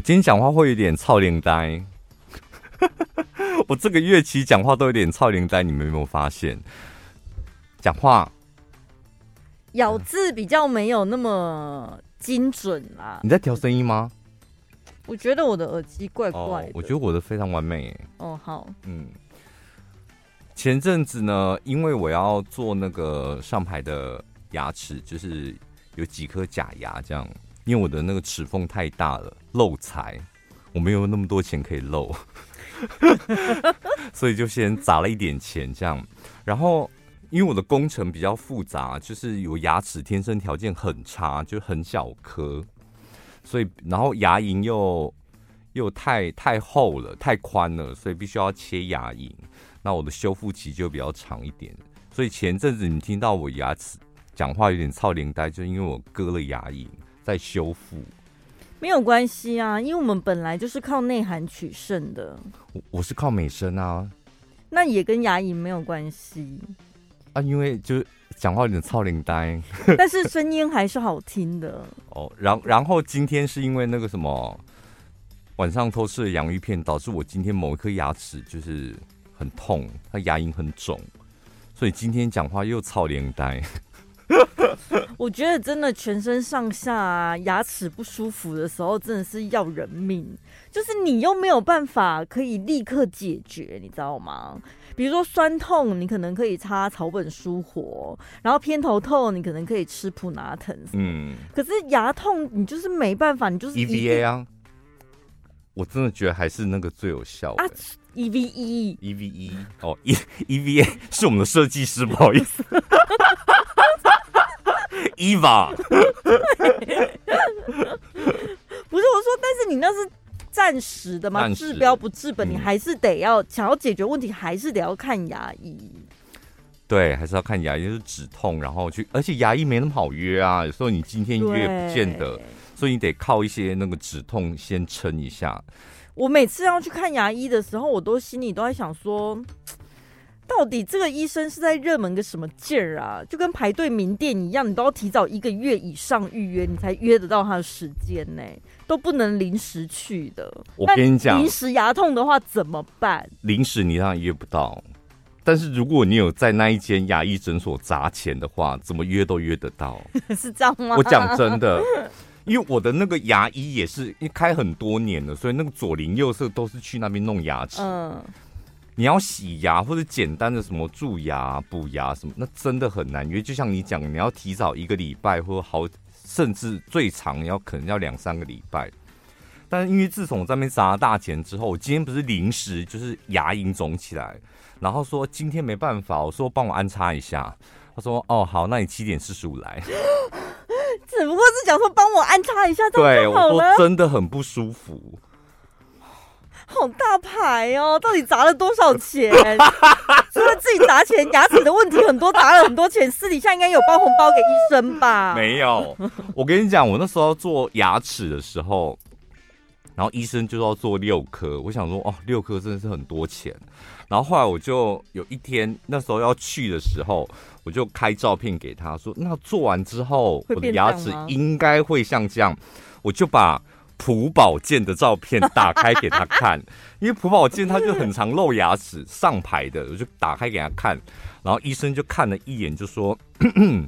我今天讲话会有点操脸呆，我这个月期讲话都有点操脸呆，你们有没有发现？讲话咬字比较没有那么精准啦。你在调声音吗？我觉得我的耳机怪怪的。哦，我觉得我的非常完美。哦，好，嗯。前阵子呢，因为我要做那个上排的牙齿，就是有几颗假牙这样。因为我的那个齿缝太大了，漏财，我没有那么多钱可以漏，所以就先砸了一点钱这样。然后因为我的工程比较复杂，就是有牙齿天生条件很差，就很小颗，所以然后牙龈又又太太厚了，太宽了，所以必须要切牙龈。那我的修复期就比较长一点。所以前阵子你听到我牙齿讲话有点臭奶呆，就因为我割了牙龈。在修复，没有关系啊，因为我们本来就是靠内涵取胜的。我我是靠美声啊，那也跟牙龈没有关系啊，因为就讲话有点臭奶呆，但是声音还是好听的。哦，然然后今天是因为那个什么晚上偷吃了洋芋片，导致我今天某一颗牙齿就是很痛，它牙龈很肿，所以今天讲话又操脸呆。我觉得真的全身上下啊，牙齿不舒服的时候，真的是要人命。就是你又没有办法可以立刻解决，你知道吗？比如说酸痛，你可能可以擦草本舒活；然后偏头痛，你可能可以吃普拿疼。嗯，可是牙痛，你就是没办法，你就是 EVA 啊。我真的觉得还是那个最有效啊，EVE EVE 哦，E EVA 是我们的设计师，不好意思。伊 娃，不是我说，但是你那是暂时的嘛，治标不治本，你还是得要、嗯、想要解决问题，还是得要看牙医。对，还是要看牙医，就是止痛，然后去，而且牙医没那么好约啊，有时候你今天约不见得，所以你得靠一些那个止痛先撑一下。我每次要去看牙医的时候，我都心里都在想说。到底这个医生是在热门个什么劲儿啊？就跟排队名店一样，你都要提早一个月以上预约，你才约得到他的时间呢，都不能临时去的。我跟你讲，临时牙痛的话怎么办？临时你当然约不到，但是如果你有在那一间牙医诊所砸钱的话，怎么约都约得到。是这样吗？我讲真的，因为我的那个牙医也是一开很多年了，所以那个左邻右舍都是去那边弄牙齿。嗯。你要洗牙或者简单的什么蛀牙、补牙什么，那真的很难，因为就像你讲，你要提早一个礼拜或好，甚至最长要可能要两三个礼拜。但是因为自从我在那边砸了大钱之后，我今天不是临时就是牙龈肿起来，然后说今天没办法，我说帮我安插一下，他说哦好，那你七点四十五来。只不过是想说帮我安插一下，对，我说真的很不舒服。好大牌哦！到底砸了多少钱？除了自己砸钱，牙齿的问题很多，砸了很多钱，私底下应该有包红包给医生吧？没有，我跟你讲，我那时候做牙齿的时候，然后医生就要做六颗，我想说哦，六颗真的是很多钱。然后后来我就有一天那时候要去的时候，我就开照片给他说，那做完之后我的牙齿应该会像这样，我就把。朴宝剑的照片打开给他看，因为朴宝剑他就很常露牙齿上排的，我就打开给他看，然后医生就看了一眼，就说：“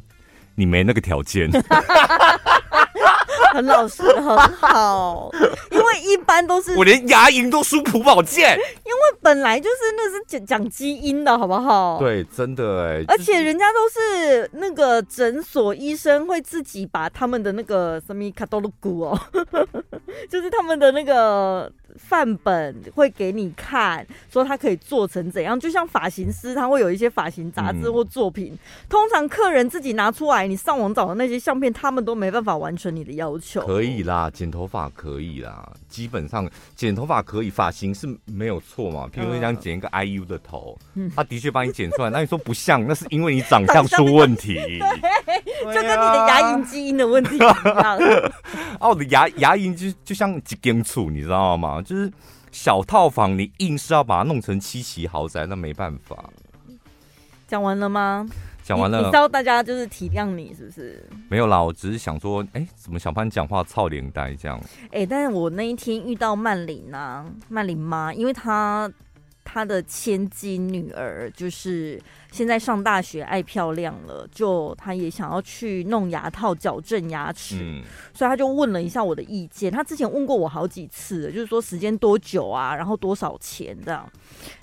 你没那个条件。”很老实，很好，因为一般都是 我连牙龈都输普宝剑，因为本来就是那是讲讲基因的好不好？对，真的哎，而且人家都是那个诊所医生会自己把他们的那个什么卡多鲁骨哦，就是他们的那个。范本会给你看，说他可以做成怎样，就像发型师，他会有一些发型杂志或作品。嗯、通常客人自己拿出来，你上网找的那些相片，他们都没办法完成你的要求。可以啦，剪头发可以啦，基本上剪头发可以，发型是没有错嘛。譬如说你想剪一个 IU 的头，嗯、他的确帮你剪出来，那你说不像，那是因为你长相出问题。对，就跟你的牙龈基因的问题一样。哦，我的牙牙龈就就像几根醋，你知道吗？就是小套房，你硬是要把它弄成七期豪宅，那没办法。讲完了吗？讲完了，你，你知道大家就是体谅你是不是？没有啦，我只是想说，哎、欸，怎么小潘讲话操脸呆这样？哎、欸，但是我那一天遇到曼玲啊，曼玲妈，因为她。他的千金女儿就是现在上大学，爱漂亮了，就他也想要去弄牙套矫正牙齿，嗯、所以他就问了一下我的意见。他之前问过我好几次，就是说时间多久啊，然后多少钱这样，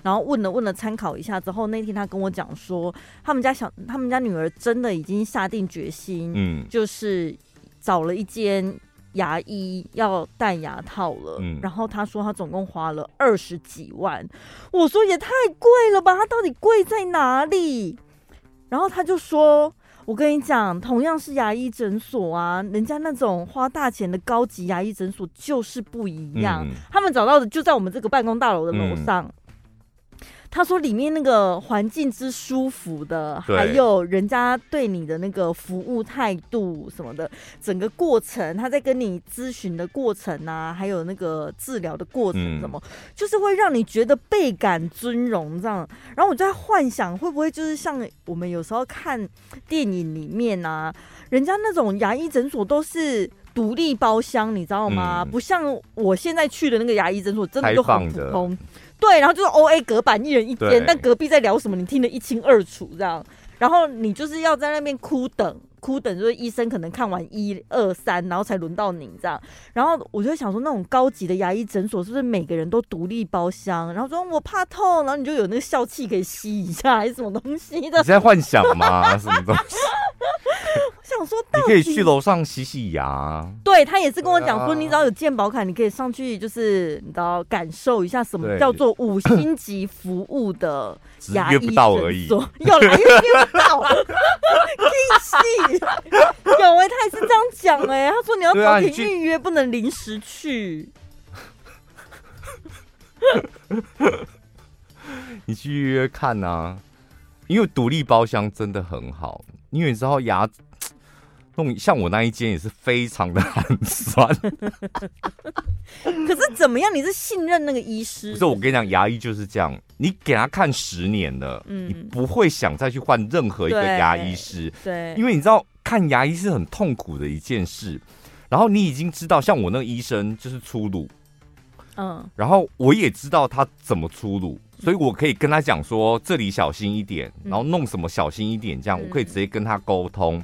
然后问了问了参考一下之后，那天他跟我讲说，他们家小他们家女儿真的已经下定决心，嗯，就是找了一间。牙医要戴牙套了，嗯，然后他说他总共花了二十几万，我说也太贵了吧，他到底贵在哪里？然后他就说，我跟你讲，同样是牙医诊所啊，人家那种花大钱的高级牙医诊所就是不一样，嗯，他们找到的就在我们这个办公大楼的楼上。嗯他说：“里面那个环境之舒服的，还有人家对你的那个服务态度什么的，整个过程，他在跟你咨询的过程啊，还有那个治疗的过程，什么，就是会让你觉得倍感尊荣这样。然后我就在幻想，会不会就是像我们有时候看电影里面啊，人家那种牙医诊所都是独立包厢，你知道吗？不像我现在去的那个牙医诊所，真的就很普通。”对，然后就是 O A 隔板，一人一间，但隔壁在聊什么，你听得一清二楚，这样。然后你就是要在那边哭等，哭等，就是医生可能看完一二三，然后才轮到你这样。然后我就想说，那种高级的牙医诊所是不是每个人都独立包厢？然后说我怕痛，然后你就有那个笑气可以吸一下，还是什么东西的？你在幻想吗？什么东西？想说，你可以去楼上洗洗牙。对，他也是跟我讲说，你只要有健保卡，你可以上去，就是你知道感受一下什么叫做五星级服务的牙医诊所。约不到而已，有来约不到，气死！有哎，他也是这样讲哎，他说你要早点预约，不能临时去。你去预约看啊，因为独立包厢真的很好，因为你知道牙。像我那一间也是非常的 寒酸，可是怎么样？你是信任那个医师？不是，我跟你讲，牙医就是这样，你给他看十年了，嗯，你不会想再去换任何一个牙医师，对，因为你知道看牙医是很痛苦的一件事，然后你已经知道，像我那个医生就是粗鲁，嗯，然后我也知道他怎么粗鲁，所以我可以跟他讲说这里小心一点，然后弄什么小心一点，这样我可以直接跟他沟通。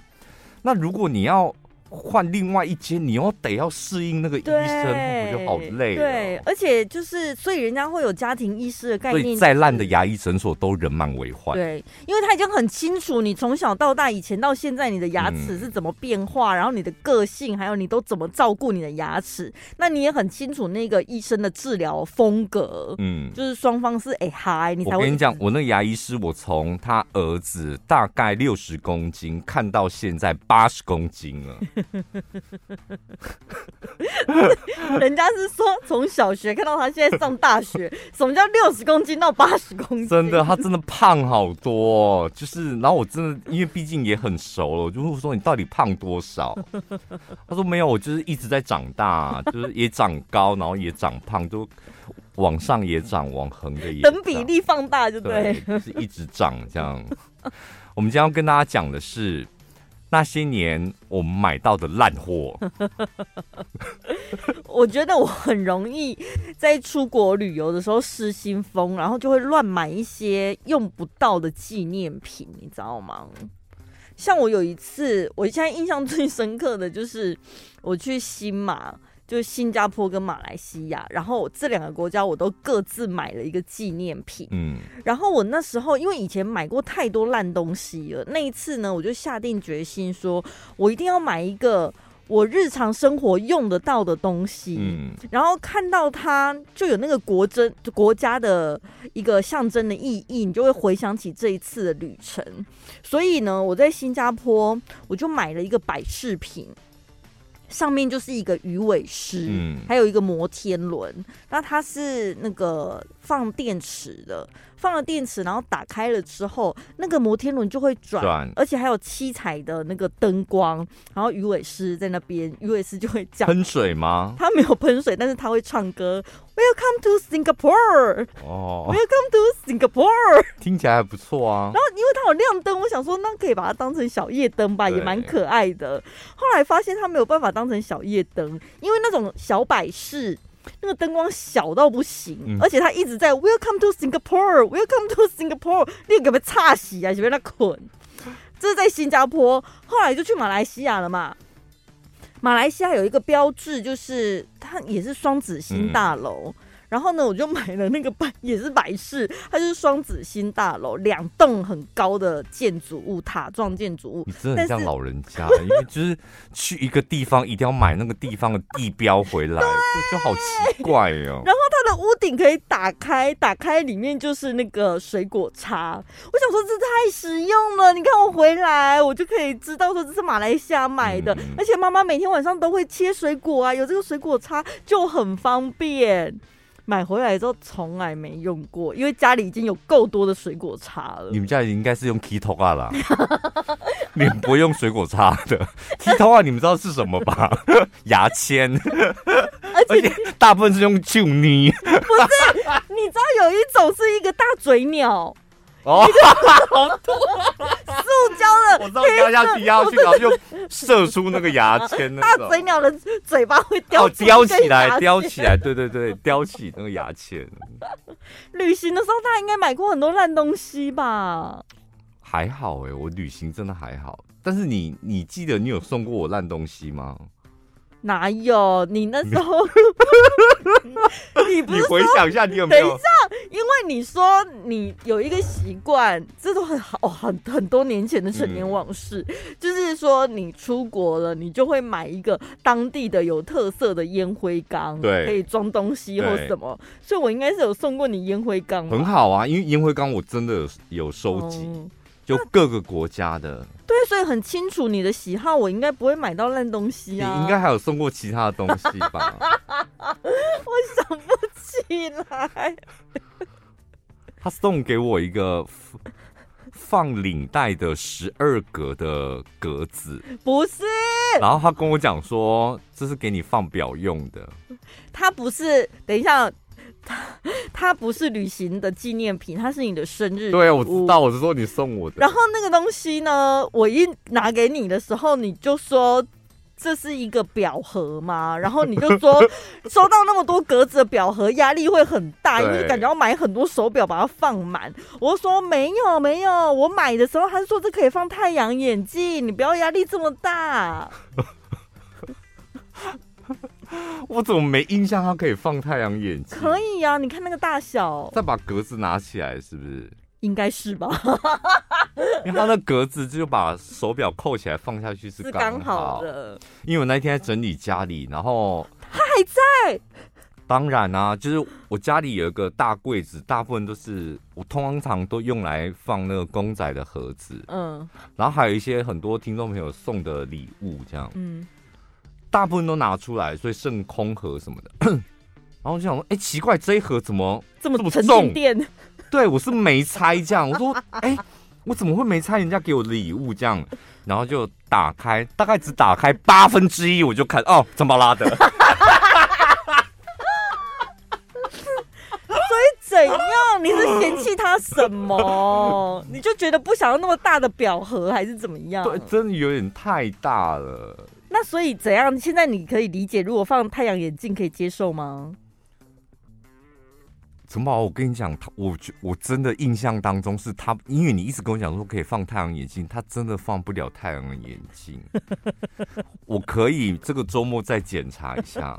那如果你要换另外一间，你又得要适应那个医生，我觉得好累。对，而且就是，所以人家会有家庭医师的概念。所以再烂的牙医诊所都人满为患。对，因为他已经很清楚你从小到大，以前到现在，你的牙齿是怎么变化，嗯、然后你的个性，还有你都怎么照顾你的牙齿。那你也很清楚那个医生的治疗风格。嗯，就是双方是哎嗨，你才会。我跟你讲，我那个牙医师，我从他儿子大概六十公斤看到现在八十公斤了。人家是说从小学看到他现在上大学，什么叫六十公斤到八十公斤？真的，他真的胖好多。就是，然后我真的，因为毕竟也很熟了，我就会说你到底胖多少？他说没有，我就是一直在长大，就是也长高，然后也长胖，就往上也长，往横的也等比例放大就对，对，就是一直长这样。我们今天要跟大家讲的是。那些年我们买到的烂货，我觉得我很容易在出国旅游的时候失心疯，然后就会乱买一些用不到的纪念品，你知道吗？像我有一次，我现在印象最深刻的就是我去新马。就是新加坡跟马来西亚，然后这两个国家我都各自买了一个纪念品。嗯，然后我那时候因为以前买过太多烂东西了，那一次呢，我就下定决心说，我一定要买一个我日常生活用得到的东西。嗯，然后看到它就有那个国珍国家的一个象征的意义，你就会回想起这一次的旅程。所以呢，我在新加坡我就买了一个摆饰品。上面就是一个鱼尾狮，嗯，还有一个摩天轮。那它是那个放电池的，放了电池，然后打开了之后，那个摩天轮就会转，而且还有七彩的那个灯光。然后鱼尾狮在那边，鱼尾狮就会讲喷水吗？它没有喷水，但是它会唱歌。Welcome to Singapore。哦，Welcome to Singapore。听起来还不错啊。然后因为它有亮灯，我想说那可以把它当成小夜灯吧，也蛮可爱的。后来发现它没有办法当成小夜灯，因为那种小摆饰。那个灯光小到不行，嗯、而且他一直在 Welcome to Singapore，Welcome to Singapore，你给不差洗啊？就被他捆。这是在新加坡，后来就去马来西亚了嘛。马来西亚有一个标志，就是它也是双子星大楼。嗯然后呢，我就买了那个百，也是百事，它就是双子星大楼，两栋很高的建筑物，塔状建筑物。你真的很像老人家，因为就是去一个地方一定要买那个地方的地标回来，就好奇怪哦。然后它的屋顶可以打开，打开里面就是那个水果叉。我想说这太实用了，你看我回来，我就可以知道说这是马来西亚买的，嗯、而且妈妈每天晚上都会切水果啊，有这个水果叉就很方便。买回来之后从来没用过，因为家里已经有够多的水果叉了。你们家里应该是用 Kitoga 啦，你们不会用水果叉的。Kitoga 你们知道是什么吧？牙签，而且大部分是用旧泥。不是，你知道有一种是一个大嘴鸟。哦，好多塑胶的，我知道压下去，压下去，然后就射出那个牙签。大嘴鸟的嘴巴会叼，叼起来，叼起来，对对对，叼起那个牙签。旅行的时候，他应该买过很多烂东西吧？还好哎，我旅行真的还好。但是你，你记得你有送过我烂东西吗？哪有？你那时候，你不是你回想一下，你有没有？等一下，因为你说你有一个习惯，这都很好，很很多年前的陈年往事。嗯、就是说，你出国了，你就会买一个当地的有特色的烟灰缸，对，可以装东西或什么。所以我应该是有送过你烟灰缸。很好啊，因为烟灰缸我真的有有收集。嗯就各个国家的，对，所以很清楚你的喜好，我应该不会买到烂东西啊。你应该还有送过其他的东西吧？我想不起来。他送给我一个放领带的十二格的格子，不是。然后他跟我讲说，这是给你放表用的。他不是，等一下。它 它不是旅行的纪念品，它是你的生日。对，我知道，我是说你送我的。然后那个东西呢，我一拿给你的时候，你就说这是一个表盒嘛，然后你就说收到那么多格子的表盒，压力会很大，因为感觉要买很多手表把它放满。我就说没有没有，我买的时候他说这可以放太阳眼镜，你不要压力这么大。我怎么没印象？它可以放太阳眼镜？可以呀、啊，你看那个大小。再把格子拿起来，是不是？应该是吧。因为它那格子就把手表扣起来放下去是刚好，好的。因为我那天在整理家里，然后它还在。当然啊，就是我家里有一个大柜子，大部分都是我通常都用来放那个公仔的盒子。嗯。然后还有一些很多听众朋友送的礼物，这样。嗯。大部分都拿出来，所以剩空盒什么的。然后我就想说，哎、欸，奇怪，这一盒怎么这么重？对，我是没拆这样。我说，哎、欸，我怎么会没拆人家给我的礼物这样？然后就打开，大概只打开八分之一，我就看哦，怎么拉的？所以怎样？你是嫌弃他什么？你就觉得不想要那么大的表盒，还是怎么样？对，真的有点太大了。那所以怎样？现在你可以理解，如果放太阳眼镜可以接受吗？陈宝，我跟你讲，他我我真的印象当中是他，因为你一直跟我讲说可以放太阳眼镜，他真的放不了太阳眼镜。我可以这个周末再检查一下。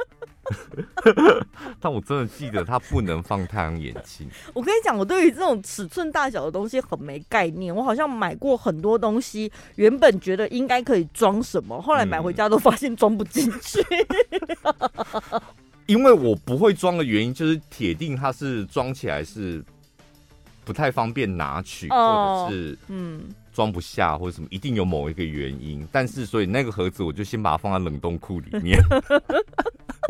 但我真的记得它不能放太阳眼镜。我跟你讲，我对于这种尺寸大小的东西很没概念。我好像买过很多东西，原本觉得应该可以装什么，后来买回家都发现装不进去。嗯、因为我不会装的原因，就是铁定它是装起来是不太方便拿取，哦、或者是嗯装不下或者什么，一定有某一个原因。但是所以那个盒子我就先把它放在冷冻库里面。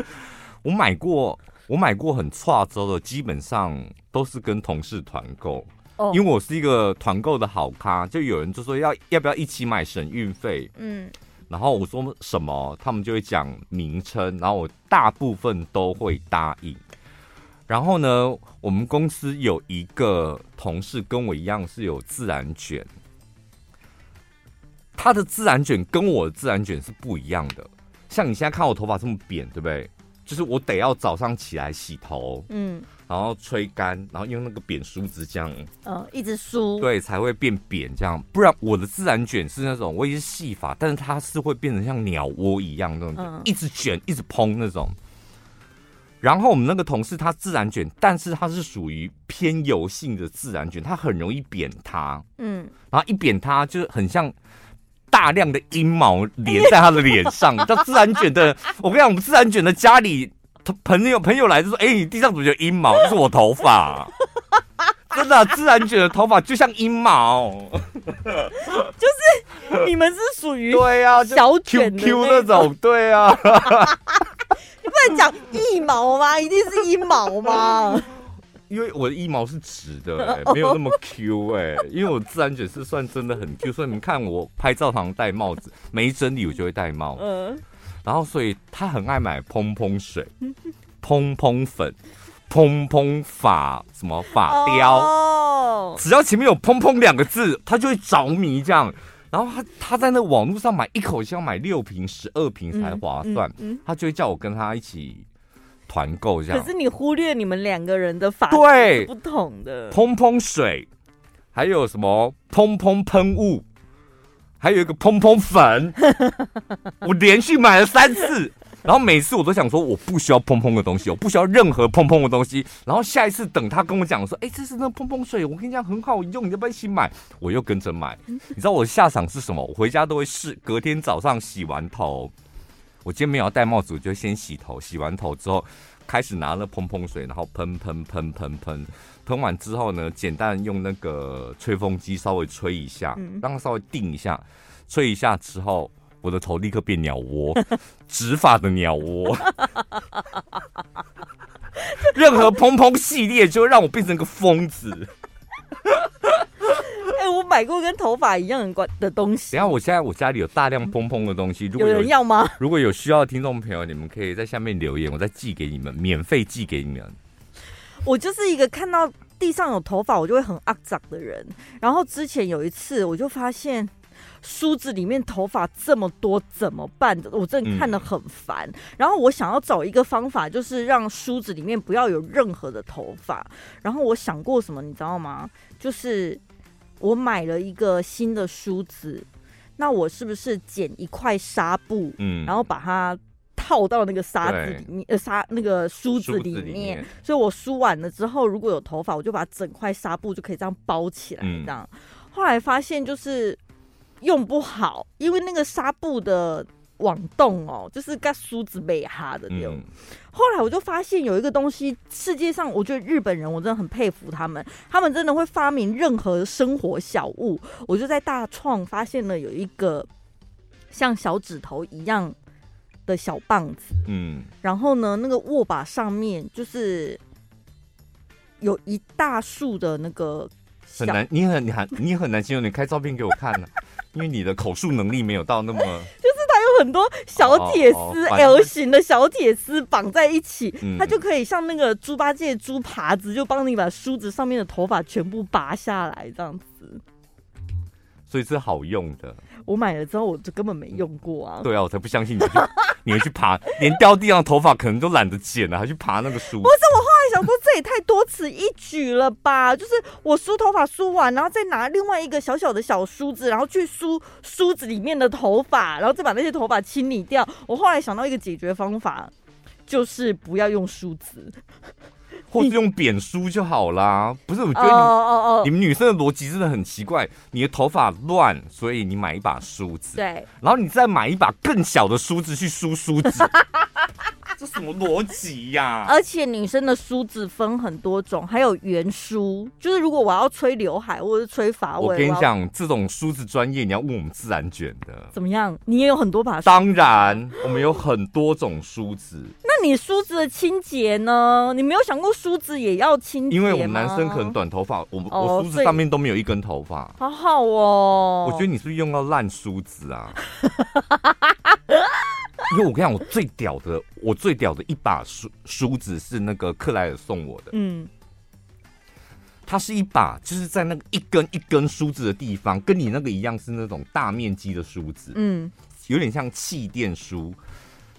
我买过，我买过很差州的，基本上都是跟同事团购。哦，因为我是一个团购的好咖，就有人就说要要不要一起买省运费。嗯，然后我说什么，他们就会讲名称，然后我大部分都会答应。然后呢，我们公司有一个同事跟我一样是有自然卷，他的自然卷跟我的自然卷是不一样的。像你现在看我头发这么扁，对不对？就是我得要早上起来洗头，嗯，然后吹干，然后用那个扁梳子这样，嗯，一直梳，对，才会变扁这样。不然我的自然卷是那种我也是细发，但是它是会变成像鸟窝一样那种，嗯、一直卷，一直蓬那种。然后我们那个同事他自然卷，但是他是属于偏油性的自然卷，他很容易扁塌，嗯，然后一扁塌就很像。大量的阴毛连在他的脸上，叫自然卷的。我跟你讲，我们自然卷的家里朋友朋友来就说：“哎、欸，你地上怎么有阴毛？这是我头发，真的、啊，自然卷的头发就像阴毛，就是你们是属于对啊，小卷 Q 那种，对啊，你不能讲一毛吗？一定是阴毛吗？”因为我的腋毛是直的、欸，没有那么 Q 哎、欸。因为我自然卷是算真的很 Q，所以你们看我拍照常戴帽子，没整理我就会戴帽。嗯。然后，所以他很爱买蓬蓬水、蓬蓬粉、蓬蓬发什么发雕。哦。只要前面有“蓬蓬”两个字，他就会着迷这样。然后他他在那网络上买一口气要买六瓶、十二瓶才划算，嗯嗯嗯、他就会叫我跟他一起。团购这样，可是你忽略你们两个人的法对不同的。蓬蓬水，还有什么蓬蓬喷雾，还有一个蓬蓬粉，我连续买了三次，然后每次我都想说我不需要蓬蓬的东西，我不需要任何蓬蓬的东西。然后下一次等他跟我讲说，哎，这是那蓬蓬水，我跟你讲很好用，你要不要一起买？我又跟着买。你知道我的下场是什么？我回家都会试，隔天早上洗完头。我今天没有要戴帽子，我就先洗头。洗完头之后，开始拿了喷喷水，然后喷喷喷喷喷。喷完之后呢，简单用那个吹风机稍微吹一下，让它稍微定一下。吹一下之后，我的头立刻变鸟窝，直发的鸟窝。任何蓬蓬系列就会让我变成个疯子。我买过跟头发一样的的东西。等下，我现在我家里有大量蓬蓬的东西，如果有，有人要吗？如果有需要的听众朋友，你们可以在下面留言，我再寄给你们，免费寄给你们。我就是一个看到地上有头发，我就会很肮脏的人。然后之前有一次，我就发现梳子里面头发这么多，怎么办？我真的看得很烦。嗯、然后我想要找一个方法，就是让梳子里面不要有任何的头发。然后我想过什么，你知道吗？就是。我买了一个新的梳子，那我是不是剪一块纱布，嗯，然后把它套到那个纱子里面，呃，纱那个梳子里面，里面，所以我梳完了之后，如果有头发，我就把整块纱布就可以这样包起来，这样。嗯、后来发现就是用不好，因为那个纱布的。网洞哦，就是跟梳子被哈的那种。嗯、后来我就发现有一个东西，世界上我觉得日本人我真的很佩服他们，他们真的会发明任何生活小物。我就在大创发现了有一个像小指头一样的小棒子，嗯，然后呢，那个握把上面就是有一大束的那个很难，你很你很你很难形容，你开照片给我看呢、啊，因为你的口述能力没有到那么。很多小铁丝，L 型的小铁丝绑在一起，它就可以像那个猪八戒猪耙子，就帮你把梳子上面的头发全部拔下来，这样子。所以是好用的。我买了之后，我就根本没用过啊。对啊，我才不相信你去，你会去爬，连掉地上的头发可能都懒得剪了，还去爬那个梳子。不是，我想说，这也太多此一举了吧？就是我梳头发梳完，然后再拿另外一个小小的小梳子，然后去梳梳子里面的头发，然后再把那些头发清理掉。我后来想到一个解决方法，就是不要用梳子。或是用扁梳就好啦，不是？我觉得你、oh, oh, oh. 你们女生的逻辑真的很奇怪。你的头发乱，所以你买一把梳子，对，然后你再买一把更小的梳子去梳梳子。这什么逻辑呀？而且女生的梳子分很多种，还有圆梳，就是如果我要吹刘海或者是吹发尾，我跟你讲，这种梳子专业，你要问我们自然卷的。怎么样？你也有很多把？当然，我们有很多种梳子。那你梳子的清洁呢？你没有想过梳子也要清洁？因为我们男生可能短头发，我、哦、我梳子上面都没有一根头发。好好哦。我觉得你是不是用到烂梳子啊？因为我跟你讲，我最屌的，我最屌的一把梳梳子是那个克莱尔送我的。嗯，它是一把，就是在那个一根一根梳子的地方，跟你那个一样，是那种大面积的梳子。嗯，有点像气垫梳。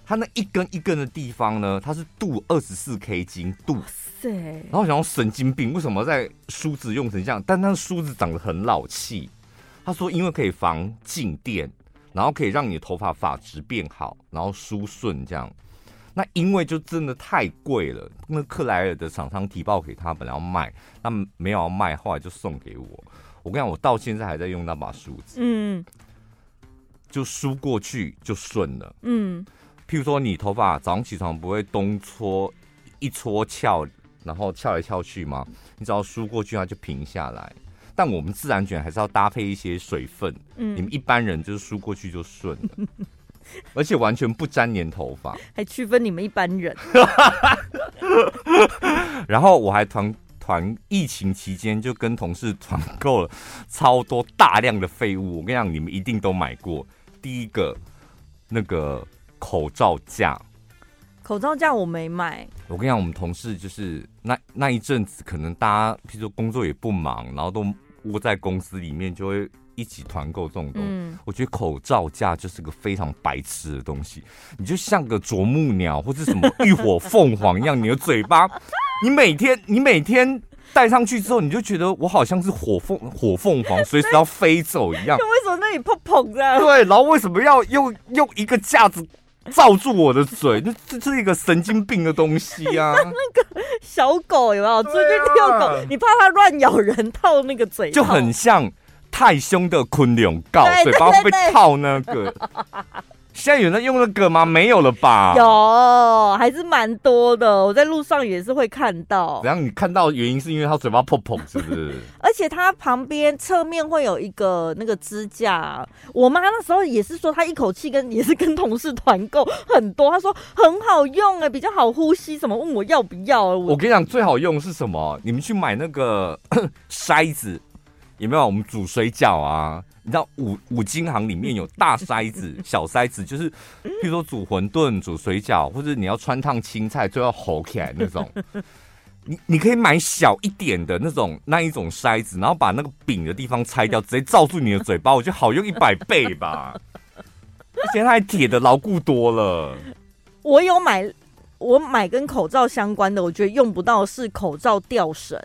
它那一根一根的地方呢，它是镀二十四 K 金镀。然后我想要神经病，为什么在梳子用成这样？但那个梳子长得很老气。他说，因为可以防静电。然后可以让你的头发发质变好，然后梳顺这样。那因为就真的太贵了，那克莱尔的厂商提报给他，本来要卖，他们没有要卖，后来就送给我。我跟你讲，我到现在还在用那把梳子，嗯，就梳过去就顺了，嗯。譬如说，你头发早上起床不会东搓一搓翘，然后翘来翘去吗？你只要梳过去，它就平下来。但我们自然卷还是要搭配一些水分，嗯，你们一般人就是梳过去就顺了，而且完全不粘黏头发，还区分你们一般人。然后我还团团疫情期间就跟同事团购了超多大量的废物，我跟你讲，你们一定都买过。第一个那个口罩架，口罩架我没买。我跟你讲，我们同事就是那那一阵子，可能大家譬如说工作也不忙，然后都。窝在公司里面就会一起团购这种东西，嗯，我觉得口罩架就是个非常白痴的东西。你就像个啄木鸟或是什么浴火凤凰一样，你的嘴巴，你每天你每天戴上去之后，你就觉得我好像是火凤火凤凰，随时要飞走一样。就 为什么那里砰砰的？对，然后为什么要用用一个架子？罩住我的嘴，这这是一个神经病的东西啊！那个小狗有没有出去遛狗？你怕它乱咬人，套那个嘴，就很像太凶的昆龙告，嘴巴会被套那个。现在有人用那个吗？没有了吧？有，还是蛮多的。我在路上也是会看到。然后你看到的原因是因为他嘴巴破破，是不是？而且它旁边侧面会有一个那个支架。我妈那时候也是说，她一口气跟也是跟同事团购很多，她说很好用哎，比较好呼吸，什么问我要不要？我，我跟你讲，最好用是什么？你们去买那个 筛子，有没有？我们煮水饺啊。你知道五五金行里面有大筛子、小筛子，就是，比如说煮馄饨、煮水饺，或者你要穿烫青菜，就要吼起来那种。你你可以买小一点的那种那一种筛子，然后把那个柄的地方拆掉，直接罩住你的嘴巴，我觉得好用一百倍吧。而且它还铁的牢固多了。我有买，我买跟口罩相关的，我觉得用不到是口罩吊绳。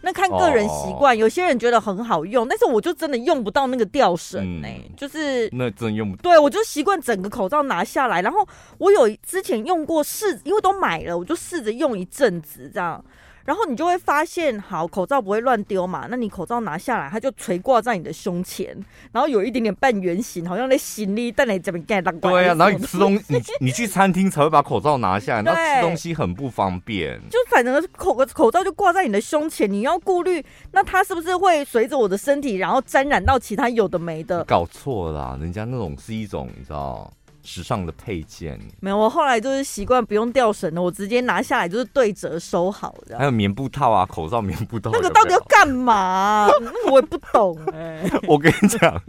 那看个人习惯，有些人觉得很好用，但是我就真的用不到那个吊绳呢，就是那真用不到。对，我就习惯整个口罩拿下来，然后我有之前用过试，因为都买了，我就试着用一阵子这样。然后你就会发现，好，口罩不会乱丢嘛，那你口罩拿下来，它就垂挂在你的胸前，然后有一点点半圆形，好像那行李袋里这边盖当。对啊，然后你吃东西，你你去餐厅才会把口罩拿下来，那吃东西很不方便。就反正口口罩就挂在你的胸前，你要顾虑，那它是不是会随着我的身体，然后沾染到其他有的没的？搞错了啦，人家那种是一种，你知道。时尚的配件没有，我后来就是习惯不用吊绳了，我直接拿下来就是对折收好的。还有棉布套啊，口罩棉布套，那个到底要干嘛？那个我也不懂 哎、欸。我跟你讲，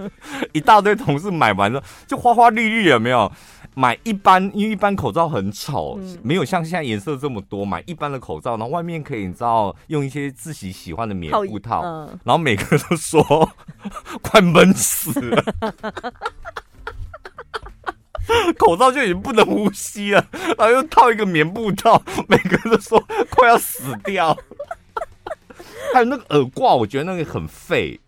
一大堆同事买完了就花花绿绿，有没有？买一般，因为一般口罩很丑，嗯、没有像现在颜色这么多。买一般的口罩，然后外面可以你知道用一些自己喜欢的棉布套，嗯、然后每个人都说 快闷死了。口罩就已经不能呼吸了，然后又套一个棉布套，每个人都说快要死掉。还有那个耳挂，我觉得那个很废。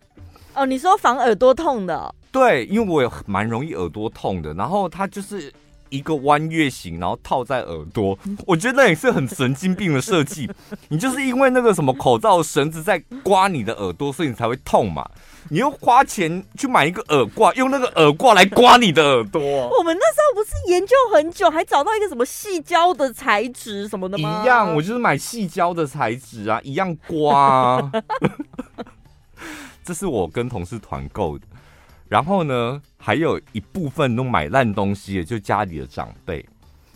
哦，你说防耳朵痛的哦？对，因为我也蛮容易耳朵痛的，然后它就是。一个弯月形，然后套在耳朵，我觉得那也是很神经病的设计。你就是因为那个什么口罩绳子在刮你的耳朵，所以你才会痛嘛。你又花钱去买一个耳挂，用那个耳挂来刮你的耳朵。我们那时候不是研究很久，还找到一个什么细胶的材质什么的吗？一样，我就是买细胶的材质啊，一样刮。这是我跟同事团购的。然后呢，还有一部分都买烂东西，就家里的长辈。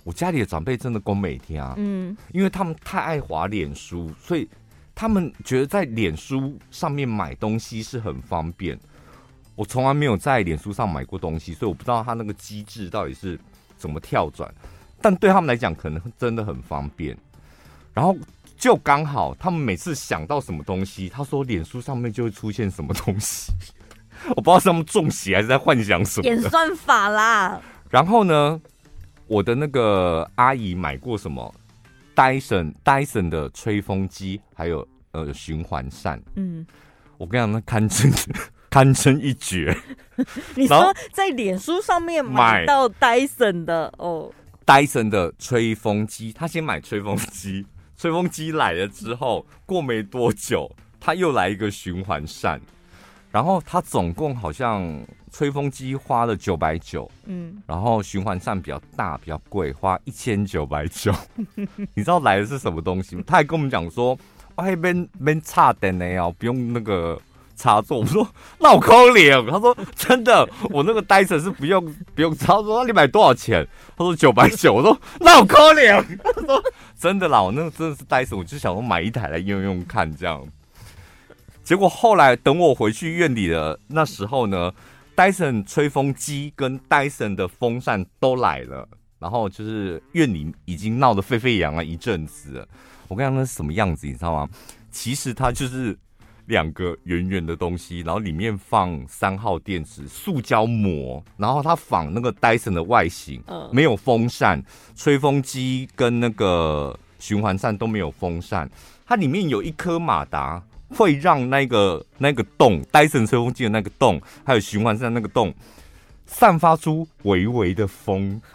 我家里的长辈真的够每天啊，嗯，因为他们太爱滑脸书，所以他们觉得在脸书上面买东西是很方便。我从来没有在脸书上买过东西，所以我不知道他那个机制到底是怎么跳转，但对他们来讲可能真的很方便。然后就刚好他们每次想到什么东西，他说脸书上面就会出现什么东西，我不知道是他们中邪还是在幻想什么。演算法啦。然后呢，我的那个阿姨买过什么？Dyson Dyson 的吹风机，还有呃循环扇。嗯，我跟你讲，那堪称堪称一绝。你说在脸书上面买到 Dyson 的哦，Dyson 的吹风机，他先买吹风机，吹风机来了之后，过没多久，他又来一个循环扇，然后他总共好像。吹风机花了九百九，嗯，然后循环扇比较大，比较贵，花一千九百九。你知道来的是什么东西吗？他还跟我们讲说，哎，边边插电的哦，不用那个插座。我说那我抠脸。他说 真的，我那个 Dyson 是不用不用插座。那你买多少钱？他说九百九。我说那我抠脸。他说真的啦，我那个真的是 Dyson，我就想说买一台来用用看这样。结果后来等我回去院里的那时候呢。戴森吹风机跟戴森的风扇都来了，然后就是院里已经闹得沸沸扬扬一阵子了。我跟你讲那是什么样子，你知道吗？其实它就是两个圆圆的东西，然后里面放三号电池、塑胶膜，然后它仿那个戴森的外形，没有风扇，吹风机跟那个循环扇都没有风扇，它里面有一颗马达。会让那个那个洞，戴森吹风机的那个洞，还有循环扇那个洞，散发出微微的风。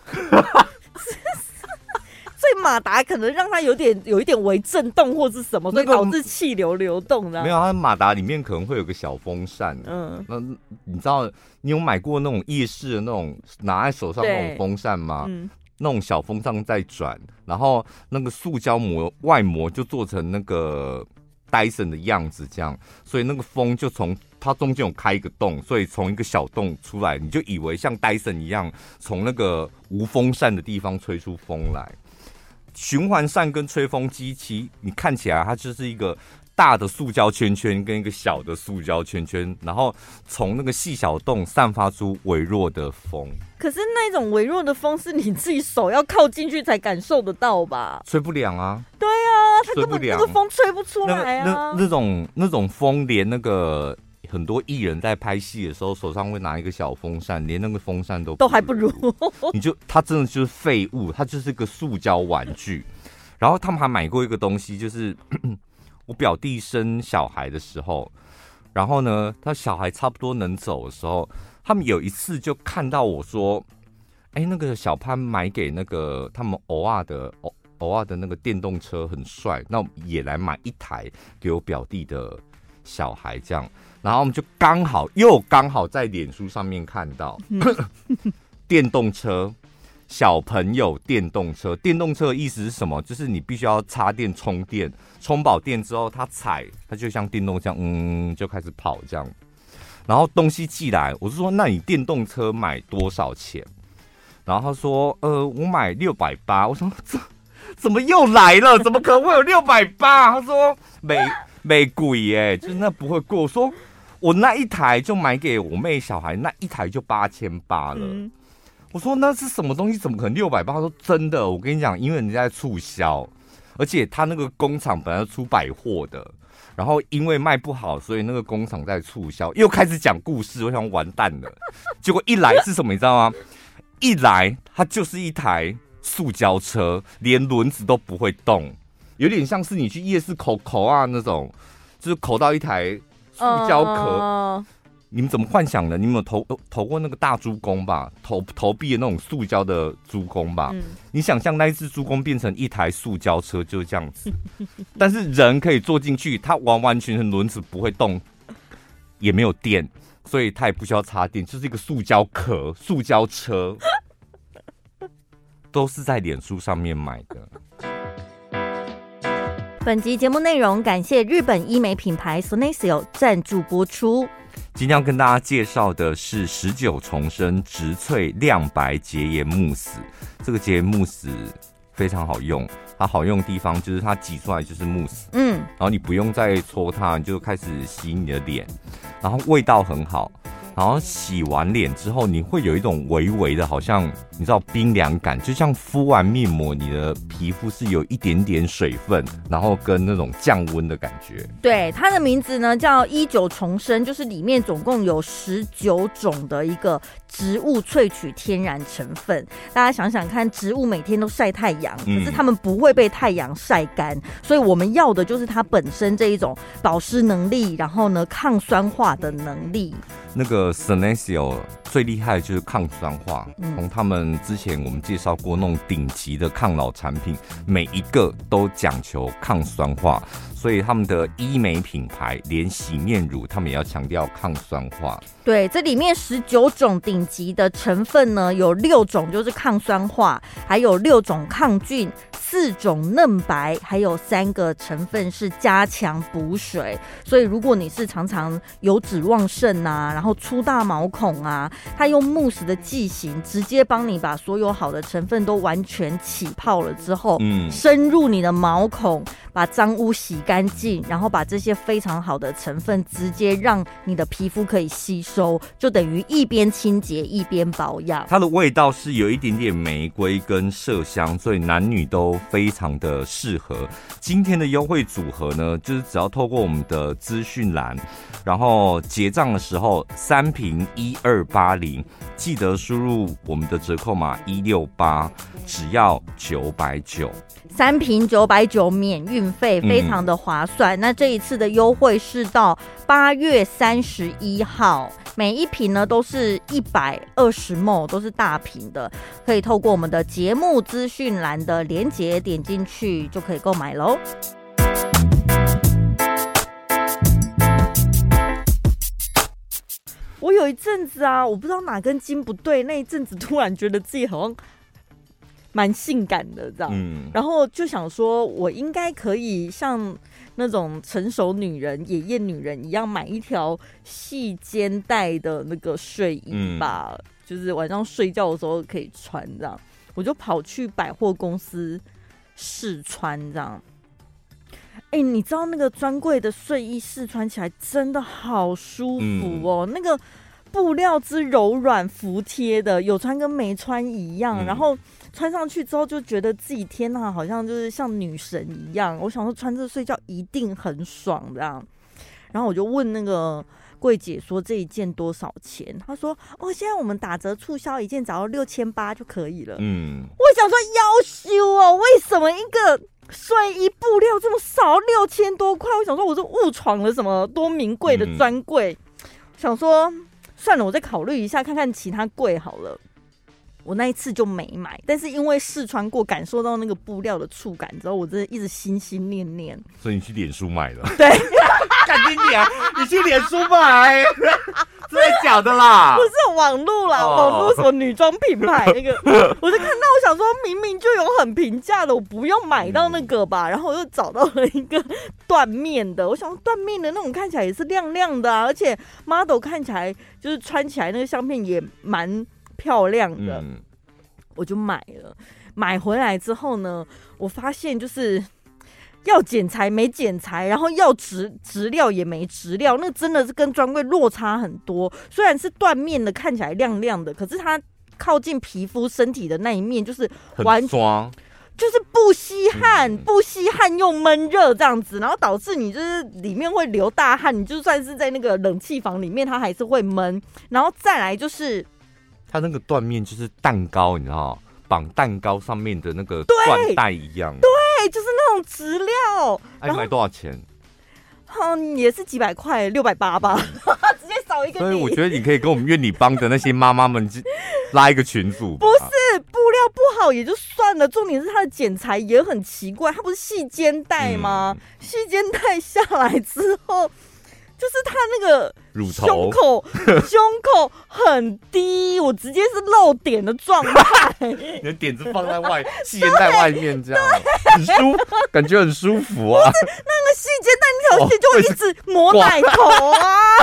所以马达可能让它有点有一点微震动，或是什么，所以导致气流流动的。没有，它马达里面可能会有个小风扇。嗯，那你知道你有买过那种夜市的那种拿在手上那种风扇吗？嗯，那种小风扇在转，然后那个塑胶膜外膜就做成那个。戴森的样子这样，所以那个风就从它中间有开一个洞，所以从一个小洞出来，你就以为像戴森一样，从那个无风扇的地方吹出风来。循环扇跟吹风机，其你看起来它就是一个。大的塑胶圈圈跟一个小的塑胶圈圈，然后从那个细小洞散发出微弱的风。可是那种微弱的风是你自己手要靠进去才感受得到吧？吹不凉啊！对啊，它根本那个风吹不出来啊！那那，那种那种风，连那个很多艺人在拍戏的时候手上会拿一个小风扇，连那个风扇都都还不如。你就它真的就是废物，它就是个塑胶玩具。然后他们还买过一个东西，就是。我表弟生小孩的时候，然后呢，他小孩差不多能走的时候，他们有一次就看到我说：“哎，那个小潘买给那个他们偶尔的偶偶尔的那个电动车很帅，那我也来买一台给我表弟的小孩这样。”然后我们就刚好又刚好在脸书上面看到 电动车。小朋友电动车，电动车意思是什么？就是你必须要插电充电，充饱电之后，它踩，它就像电动这样，嗯，就开始跑这样。然后东西寄来，我就说，那你电动车买多少钱？然后他说，呃，我买六百八。我说，怎怎么又来了？怎么可能会有六百八？他说，没没鬼耶，就是那不会过。我说，我那一台就买给我妹小孩，那一台就八千八了。我说那是什么东西？怎么可能六百八？他说真的，我跟你讲，因为人家在促销，而且他那个工厂本来出百货的，然后因为卖不好，所以那个工厂在促销。又开始讲故事，我想完蛋了。结果一来是什么？你知道吗？一来它就是一台塑胶车，连轮子都不会动，有点像是你去夜市抠抠啊那种，就是抠到一台塑胶壳。你们怎么幻想的？你们有投投过那个大猪公吧？投投币的那种塑胶的猪公吧？嗯、你想象那一只猪公变成一台塑胶车就是这样子，但是人可以坐进去，它完完全全轮子不会动，也没有电，所以它也不需要插电，就是一个塑胶壳、塑胶车，都是在脸书上面买的。本集节目内容感谢日本医美品牌 Sonessio 赞助播出。今天要跟大家介绍的是十九重生植萃亮白洁颜慕斯。这个洁颜慕斯非常好用，它好用的地方就是它挤出来就是慕斯，嗯，然后你不用再搓它，你就开始洗你的脸，然后味道很好，然后洗完脸之后你会有一种微微的，好像你知道冰凉感，就像敷完面膜，你的皮肤是有一点点水分，然后跟那种降温的感觉。对，它的名字呢叫一九重生，就是里面总共有十九种的一个植物萃取天然成分。大家想想看，植物每天都晒太阳，可是它们不会被太阳晒干，嗯、所以我们要的就是它本身这一种保湿能力，然后呢抗酸化的能力。那个 Senecio 最厉害的就是抗酸化，从、嗯、他们之前我们介绍过那种顶级的抗老产品，每一个都讲求抗酸化，所以他们的医美品牌连洗面乳，他们也要强调抗酸化。对，这里面十九种顶级的成分呢，有六种就是抗酸化，还有六种抗菌。四种嫩白，还有三个成分是加强补水，所以如果你是常常油脂旺盛啊，然后粗大毛孔啊，它用慕斯的剂型直接帮你把所有好的成分都完全起泡了之后，嗯，深入你的毛孔，把脏污洗干净，然后把这些非常好的成分直接让你的皮肤可以吸收，就等于一边清洁一边保养。它的味道是有一点点玫瑰跟麝香，所以男女都。非常的适合。今天的优惠组合呢，就是只要透过我们的资讯栏，然后结账的时候三瓶一二八零，记得输入我们的折扣码一六八，只要九百九。三瓶九百九免运费，非常的划算。嗯、那这一次的优惠是到八月三十一号，每一瓶呢都是一百二十 ml，都是大瓶的，可以透过我们的节目资讯栏的连结点进去就可以购买喽。我有一阵子啊，我不知道哪根筋不对，那一阵子突然觉得自己好像。蛮性感的这样，嗯，然后就想说，我应该可以像那种成熟女人、野艳女人一样，买一条细肩带的那个睡衣吧，嗯，就是晚上睡觉的时候可以穿这样。我就跑去百货公司试穿这样。哎，你知道那个专柜的睡衣试穿起来真的好舒服哦，嗯，那个布料之柔软服帖的，有穿跟没穿一样，嗯，然后。穿上去之后就觉得自己天呐，好像就是像女神一样。我想说穿这睡觉一定很爽这样，然后我就问那个柜姐说，这一件多少钱？她说哦，现在我们打折促销，一件只要六千八就可以了。嗯，我想说夭寿哦，为什么一个睡衣布料这么少，六千多块？我想说我是误闯了什么多名贵的专柜？嗯、想说算了，我再考虑一下，看看其他柜好了。我那一次就没买，但是因为试穿过，感受到那个布料的触感之后，我真的一直心心念念。所以你去脸书买了？对，赶紧点，你去脸书买，真的假的啦？不是网络啦，网络什么女装品牌那个，我就看到我想说，明明就有很平价的，我不用买到那个吧？嗯、然后我又找到了一个缎面的，我想说缎面的那种看起来也是亮亮的啊，而且 model 看起来就是穿起来那个相片也蛮。漂亮的，嗯、我就买了。买回来之后呢，我发现就是要剪裁没剪裁，然后要质质料也没质料，那真的是跟专柜落差很多。虽然是缎面的，看起来亮亮的，可是它靠近皮肤身体的那一面就是完全就是不吸汗，嗯、不吸汗又闷热这样子，然后导致你就是里面会流大汗。你就算是在那个冷气房里面，它还是会闷。然后再来就是。它那个缎面就是蛋糕，你知道绑蛋糕上面的那个缎带一样，对，就是那种质料。哎、啊，买多少钱？嗯，也是几百块，六百八吧，直接少一个。所以我觉得你可以跟我们愿你帮的那些妈妈们拉一个群组。不是布料不好也就算了，重点是它的剪裁也很奇怪，它不是细肩带吗？细、嗯、肩带下来之后。就是它那个胸口，胸口很低，我直接是露点的状态。你的点子放在外，细节在外面这样，很舒服，感觉很舒服啊。那个细肩带那条线就会一直磨奶头啊。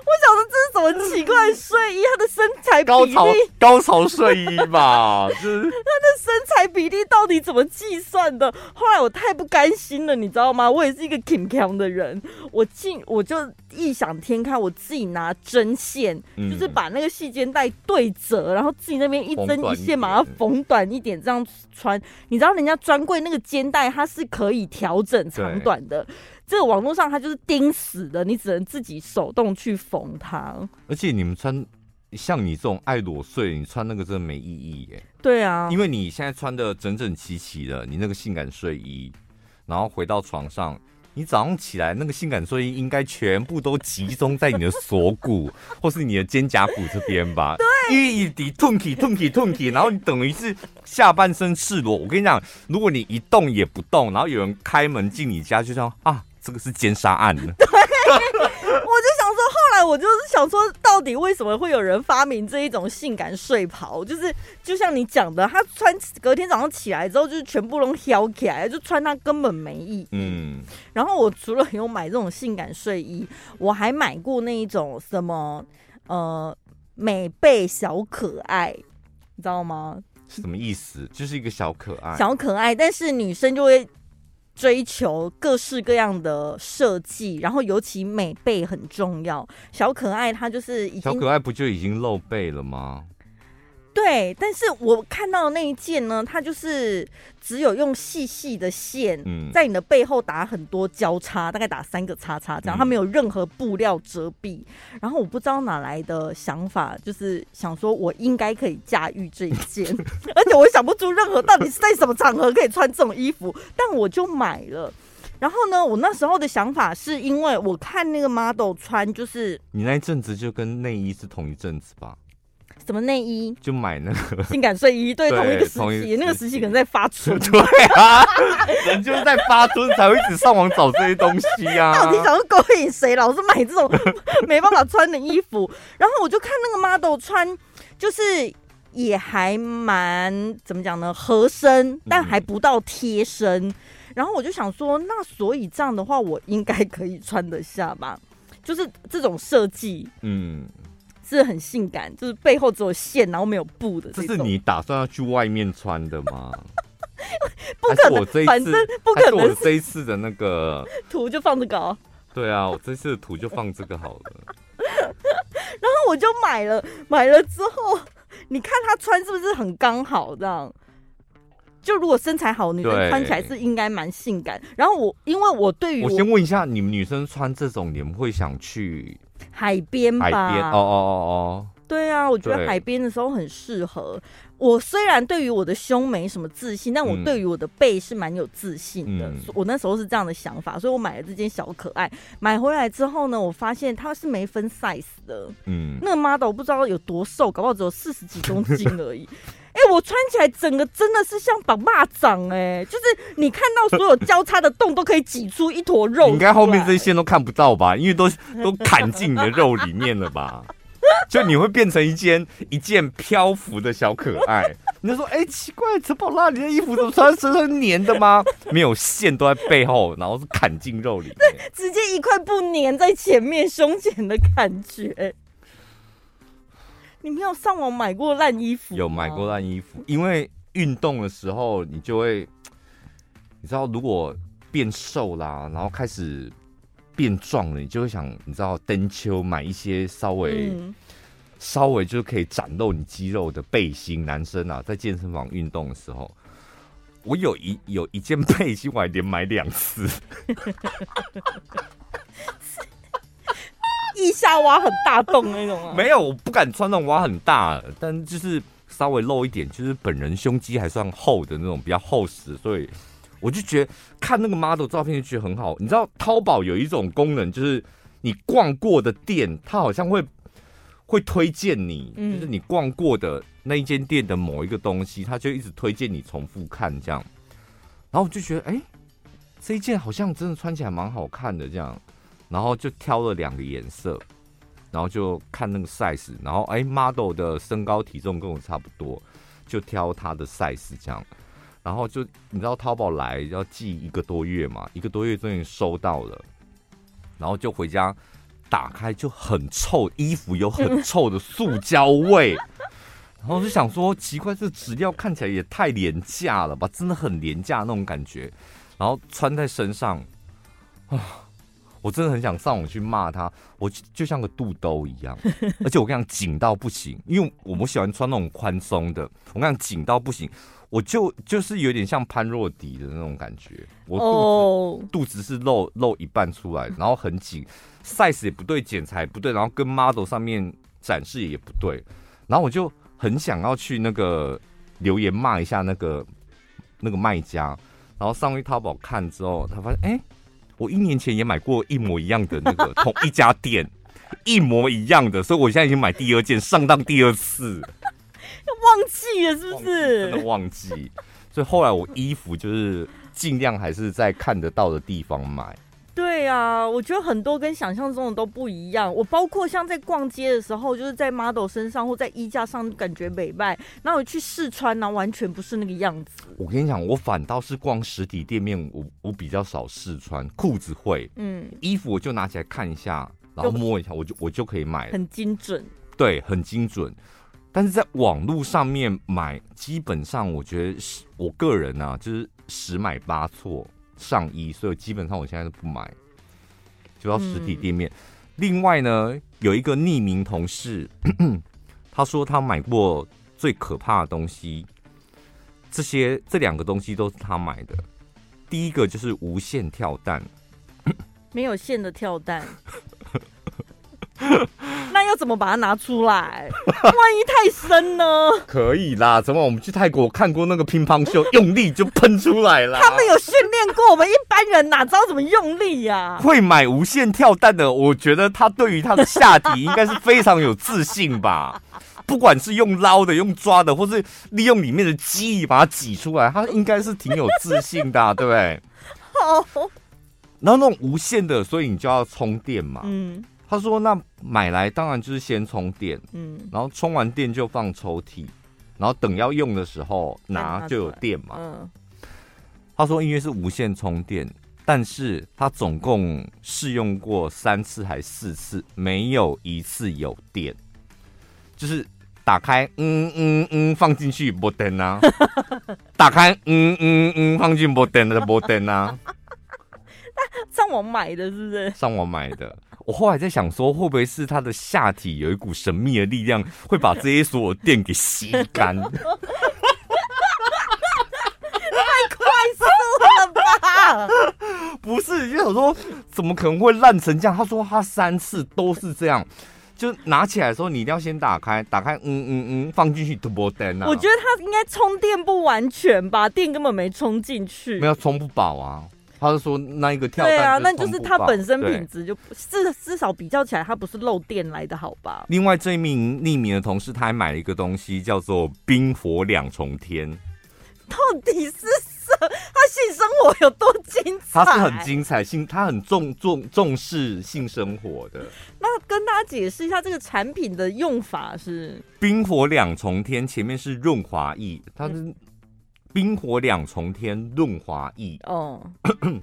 我想说这是什么么奇怪的睡衣？他的身材比高例，潮高潮睡衣吧，就是他的身材比例到底怎么计算的？后来我太不甘心了，你知道吗？我也是一个挺强的人，我进我就异想天开，我自己拿针线，嗯就是把那个细肩带对折，然后自己那边一针一线把它缝短一点，这样穿。你知道人家专柜那个肩带它是可以调整长短的。这个网络上它就是钉死的，你只能自己手动去缝它。而且你们穿像你这种爱裸睡，你穿那个真的没意义耶。对啊，因为你现在穿的整整齐齐的，你那个性感睡衣，然后回到床上，你早上起来那个性感睡衣应该全部都集中在你的锁骨 或是你的肩胛骨这边吧？对，一滴痛起痛起痛起，然后你等于是下半身赤裸。我跟你讲，如果你一动也不动，然后有人开门进你家，就像啊。这个是奸杀案呢。对，我就想来我就是想说，到底为什么会有人发明这一种性感睡袍？就是就像你讲的，他穿隔天早上起来之后，就是全部都挑起来，就穿它根本没意义。嗯。然后我除了有买这种性感睡衣，我还买过那一种什么呃美背小可爱，你知道吗？是什么意思？就是一个小可爱，小可爱，但是女生就会。追求各式各样的设计，然后尤其美背很重要。小可爱她就是已经小可爱不就已经露背了吗？对，但是我看到的那一件呢，它就是只有用细细的线，在你的背后打很多交叉，大概打三个叉叉这样，它没有任何布料遮蔽。然后我不知道哪来的想法，就是想说我应该可以驾驭这一件，而且我想不出任何到底是在什么场合可以穿这种衣服，但我就买了。然后呢，我那时候的想法是因为我看那个 model 穿，就是你那一阵子就跟内衣是同一阵子吧？什么内衣？就买那个性感睡衣，对，同一个时期，那个时期可能在发春。对啊，人就是在发春才会一直上网找这些东西啊。到底想要勾引谁？老是买这种没办法穿的衣服。然后我就看那个 model 穿，就是也还蛮怎么讲呢？合身，但还不到贴身。嗯、然后我就想说，那所以这样的话，我应该可以穿得下吧？就是这种设计，嗯。是很性感，就是背后只有线，然后没有布的这。这是你打算要去外面穿的吗？不可能，反正不可能。我这一次的那个 图就放这个哦。对啊，我这次的图就放这个好了。然后我就买了，买了之后，你看他穿是不是很刚好这样？就如果身材好，女生穿起来是应该蛮性感。然后我，因为我对于我先问一下，你们女生穿这种，你们会想去？海边吧，海边哦哦哦哦，对啊，我觉得海边的时候很适合。我虽然对于我的胸没什么自信，但我对于我的背是蛮有自信的。嗯、我那时候是这样的想法，所以我买了这件小可爱。买回来之后呢，我发现它是没分 size 的。嗯，那个 model 不知道有多瘦，搞不好只有四十几公斤而已。哎、欸，我穿起来整个真的是像绑蚂蚱哎，就是你看到所有交叉的洞都可以挤出一坨肉。你应该后面这些线都看不到吧？因为都 都砍进你的肉里面了吧？就你会变成一件一件漂浮的小可爱。你就说，哎、欸，奇怪，陈宝拉，你的衣服怎么穿身上粘的吗？没有线都在背后，然后是砍进肉里面，直接一块布粘在前面胸前的感觉。你没有上网买过烂衣服？有买过烂衣服，因为运动的时候你就会，你知道，如果变瘦啦，然后开始变壮了，你就会想，你知道，登秋买一些稍微、嗯、稍微就可以展露你肌肉的背心。男生啊，在健身房运动的时候，我有一有一件背心，我还连买两次。腋下挖很大洞那种啊？没有，我不敢穿那种挖很大，但就是稍微露一点，就是本人胸肌还算厚的那种，比较厚实，所以我就觉得看那个 model 照片就觉得很好。你知道淘宝有一种功能，就是你逛过的店，它好像会会推荐你，就是你逛过的那一间店的某一个东西，它就一直推荐你重复看这样。然后我就觉得，哎、欸，这一件好像真的穿起来蛮好看的这样。然后就挑了两个颜色，然后就看那个 size，然后哎，model 的身高体重跟我差不多，就挑他的 size 这样，然后就你知道淘宝来要寄一个多月嘛，一个多月终于收到了，然后就回家打开就很臭，衣服有很臭的塑胶味。然后就想说，奇怪，这纸料看起来也太廉价了吧，真的很廉价那种感觉。然后穿在身上，啊，我真的很想上网去骂他，我就，就像个肚兜一样，而且我跟你讲紧到不行，因为我不喜欢穿那种宽松的，我跟你讲紧到不行，我就就是有点像潘若迪的那种感觉，我肚子、oh. 肚子是露露一半出来，然后很紧，size 也不对，剪裁不对，然后跟 model 上面展示也不对，然后我就。很想要去那个留言骂一下那个那个卖家，然后上去淘宝看之后，他发现哎、欸，我一年前也买过一模一样的那个 同一家店，一模一样的，所以我现在已经买第二件，上当第二次，忘记了是不是？真的忘记，所以后来我衣服就是尽量还是在看得到的地方买。对啊，我觉得很多跟想象中的都不一样。我包括像在逛街的时候，就是在 model 身上或在衣架上感觉美卖，然后我去试穿呢，完全不是那个样子。我跟你讲，我反倒是逛实体店面，我我比较少试穿，裤子会，嗯，衣服我就拿起来看一下，然后摸一下，我就我就可以买了，很精准。对，很精准。但是在网络上面买，基本上我觉得是我个人呢、啊，就是十买八错。上衣，所以基本上我现在都不买，就到实体店面。嗯、另外呢，有一个匿名同事，他说他买过最可怕的东西，这些这两个东西都是他买的。第一个就是无线跳蛋，没有线的跳蛋。怎么把它拿出来？万一太深呢？可以啦，怎么我们去泰国看过那个乒乓球，用力就喷出来了。他们有训练过，我们一般人哪知道怎么用力呀、啊？会买无线跳蛋的，我觉得他对于他的下体应该是非常有自信吧。不管是用捞的、用抓的，或是利用里面的记忆把它挤出来，他应该是挺有自信的、啊，对不对？好。然后那种无线的，所以你就要充电嘛。嗯。他说：“那买来当然就是先充电，嗯，然后充完电就放抽屉，然后等要用的时候拿就有电嘛。嗯，他说因为是无线充电，但是他总共试用过三次还四次，没有一次有电，就是打开，嗯嗯嗯，放进去没电啊，打开，嗯嗯嗯，放进没电的没电啊。上网买的是不是？上网买的。”我后来在想说，会不会是他的下体有一股神秘的力量，会把这些所有电给吸干？太快速了吧！不是，就想说怎么可能会烂成这样？他说他三次都是这样，就拿起来的时候你一定要先打开，打开，嗯嗯嗯，放进去都没电啊。我觉得他应该充电不完全吧，电根本没充进去，没有充不饱啊。他是说那一个跳蛋，对啊，那就是它本身品质就至至少比较起来，它不是漏电来的好吧？另外这一名匿名的同事，他还买了一个东西，叫做冰火两重天。到底是什？他性生活有多精彩？他是很精彩，性他很重重重视性生活的。那跟大家解释一下这个产品的用法是：冰火两重天，前面是润滑液，它是。嗯冰火两重天润滑液。哦，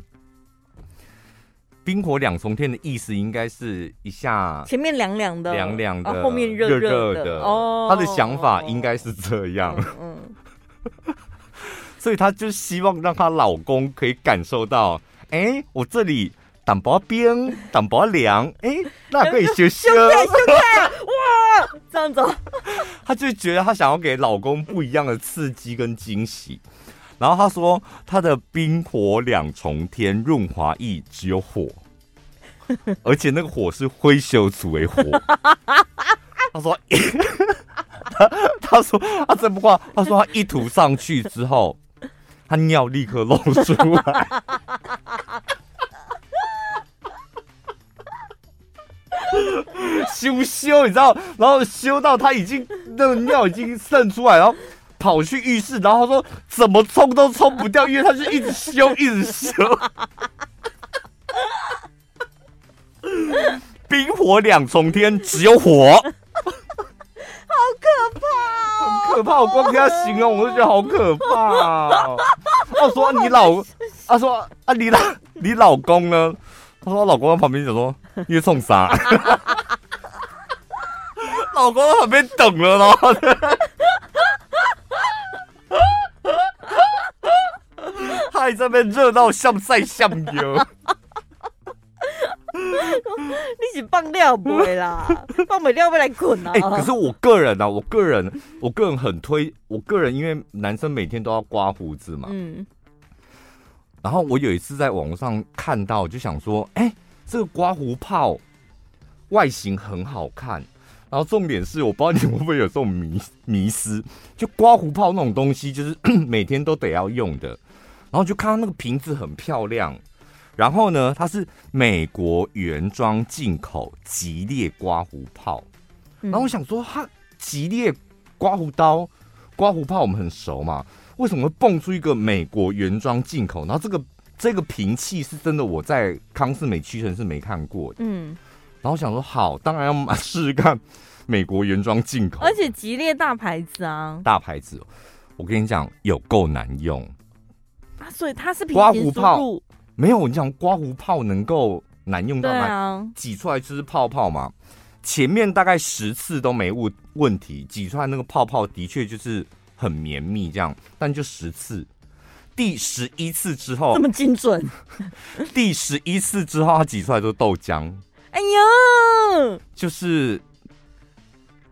冰火两重天的意思应该是一下前面凉凉的，凉凉的，后面热热的。哦。他的想法应该是这样，嗯，所以他就希望让她老公可以感受到，哎，我这里挡薄冰，挡薄凉，哎，那可以修修，哇，这样子。她就觉得她想要给老公不一样的刺激跟惊喜，然后她说她的冰火两重天润滑液只有火，而且那个火是挥手组为火。她说，她她说她这不话，她说她一涂上去之后，她尿立刻漏出来。羞羞，你知道？然后羞到他已经那个尿已经渗出来，然后跑去浴室，然后他说怎么冲都冲不掉，因为他就一直羞，一直羞。冰火两重天，只有火，好可怕，哦，很可怕。我光跟他形容，我就觉得好可怕。他说你老，他说啊，你老你老公呢？他说老公在旁边讲说你在冲啥？老公在旁边等了，然后他还在那边热闹像赛像油。你是放料不会啦，放不料不来滚啊！哎、欸，可是我个人啊，我个人，我个人很推，我个人因为男生每天都要刮胡子嘛，嗯，然后我有一次在网上看到，就想说，哎、欸，这个刮胡泡外形很好看，然后重点是，我不知道你会不会有这种迷迷思，就刮胡泡那种东西，就是 每天都得要用的，然后就看到那个瓶子很漂亮。然后呢，它是美国原装进口吉列刮胡泡。然后我想说，它吉列刮胡刀、刮胡泡我们很熟嘛，为什么会蹦出一个美国原装进口？然后这个这个瓶器是真的，我在康是美屈臣氏没看过的。嗯，然后我想说，好，当然要试试看美国原装进口，而且吉列大牌子啊，大牌子。我跟你讲，有够难用啊！所以它是刮胡泡。没有，你讲刮胡泡能够难用到哪？挤、啊、出来就是泡泡嘛。前面大概十次都没问问题，挤出来那个泡泡的确就是很绵密这样，但就十次，第十一次之后这么精准，第十一次之后它挤出来都是豆浆。哎呀，就是。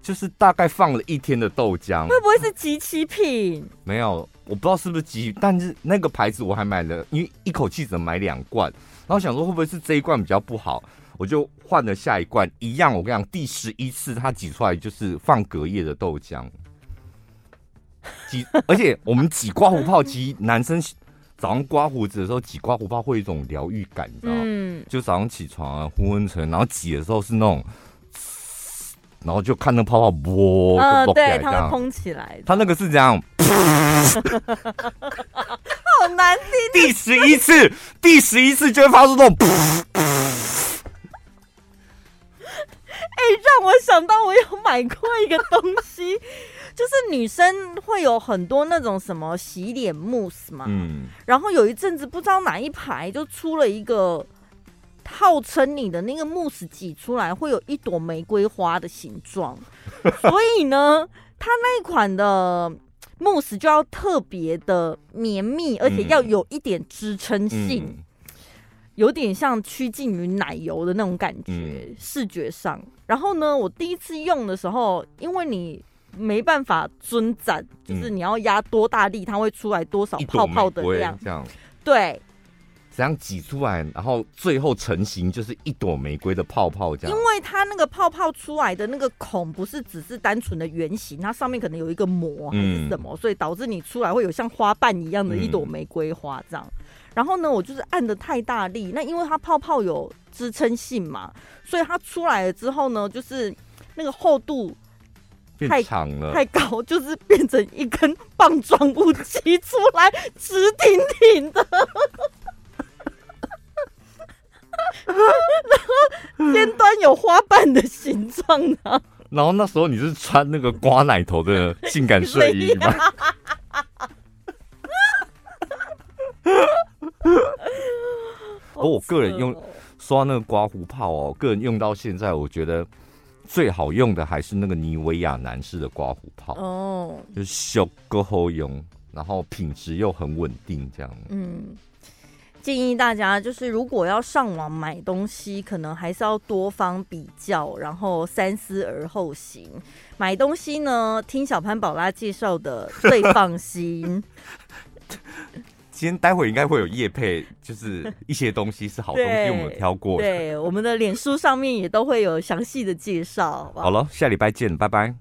就是大概放了一天的豆浆，会不会是即期品？没有，我不知道是不是即，但是那个牌子我还买了，因为一口气只能买两罐，然后想说会不会是这一罐比较不好，我就换了下一罐，一样。我跟你讲，第十一次它挤出来就是放隔夜的豆浆，挤，而且我们挤刮胡泡机，男生早上刮胡子的时候挤刮胡泡会有一种疗愈感，你知道吗？嗯，就早上起床啊，昏昏沉，然后挤的时候是那种。然后就看那泡泡啵，嗯，对，它会蓬起来。它那个是这样，好难听。第十一次，第十一次就会发出那种。哎，让我想到我有买过一个东西，就是女生会有很多那种什么洗脸慕斯嘛，嗯，然后有一阵子不知道哪一排就出了一个。号称你的那个慕斯挤出来会有一朵玫瑰花的形状，所以呢，它那一款的慕斯就要特别的绵密，而且要有一点支撑性，嗯、有点像趋近于奶油的那种感觉，嗯、视觉上。然后呢，我第一次用的时候，因为你没办法遵展，就是你要压多大力，它会出来多少泡泡的量，这样对。这样挤出来，然后最后成型就是一朵玫瑰的泡泡，这样。因为它那个泡泡出来的那个孔不是只是单纯的圆形，它上面可能有一个膜还是什么，嗯、所以导致你出来会有像花瓣一样的一朵玫瑰花这样。嗯、然后呢，我就是按的太大力，那因为它泡泡有支撑性嘛，所以它出来了之后呢，就是那个厚度太长了，太高，就是变成一根棒状物挤出来，直挺挺的。然后尖端有花瓣的形状啊！然后那时候你是穿那个刮奶头的性感睡衣吗？而我个人用刷那个刮胡泡哦，个人用到现在，我觉得最好用的还是那个妮维雅男士的刮胡泡哦，就是小个好用，然后品质又很稳定，这样嗯。建议大家就是，如果要上网买东西，可能还是要多方比较，然后三思而后行。买东西呢，听小潘宝拉介绍的最放心。今天待会应该会有叶配，就是 一些东西是好东西，我们挑过的。对，我们的脸书上面也都会有详细的介绍。好，好了，下礼拜见，拜拜。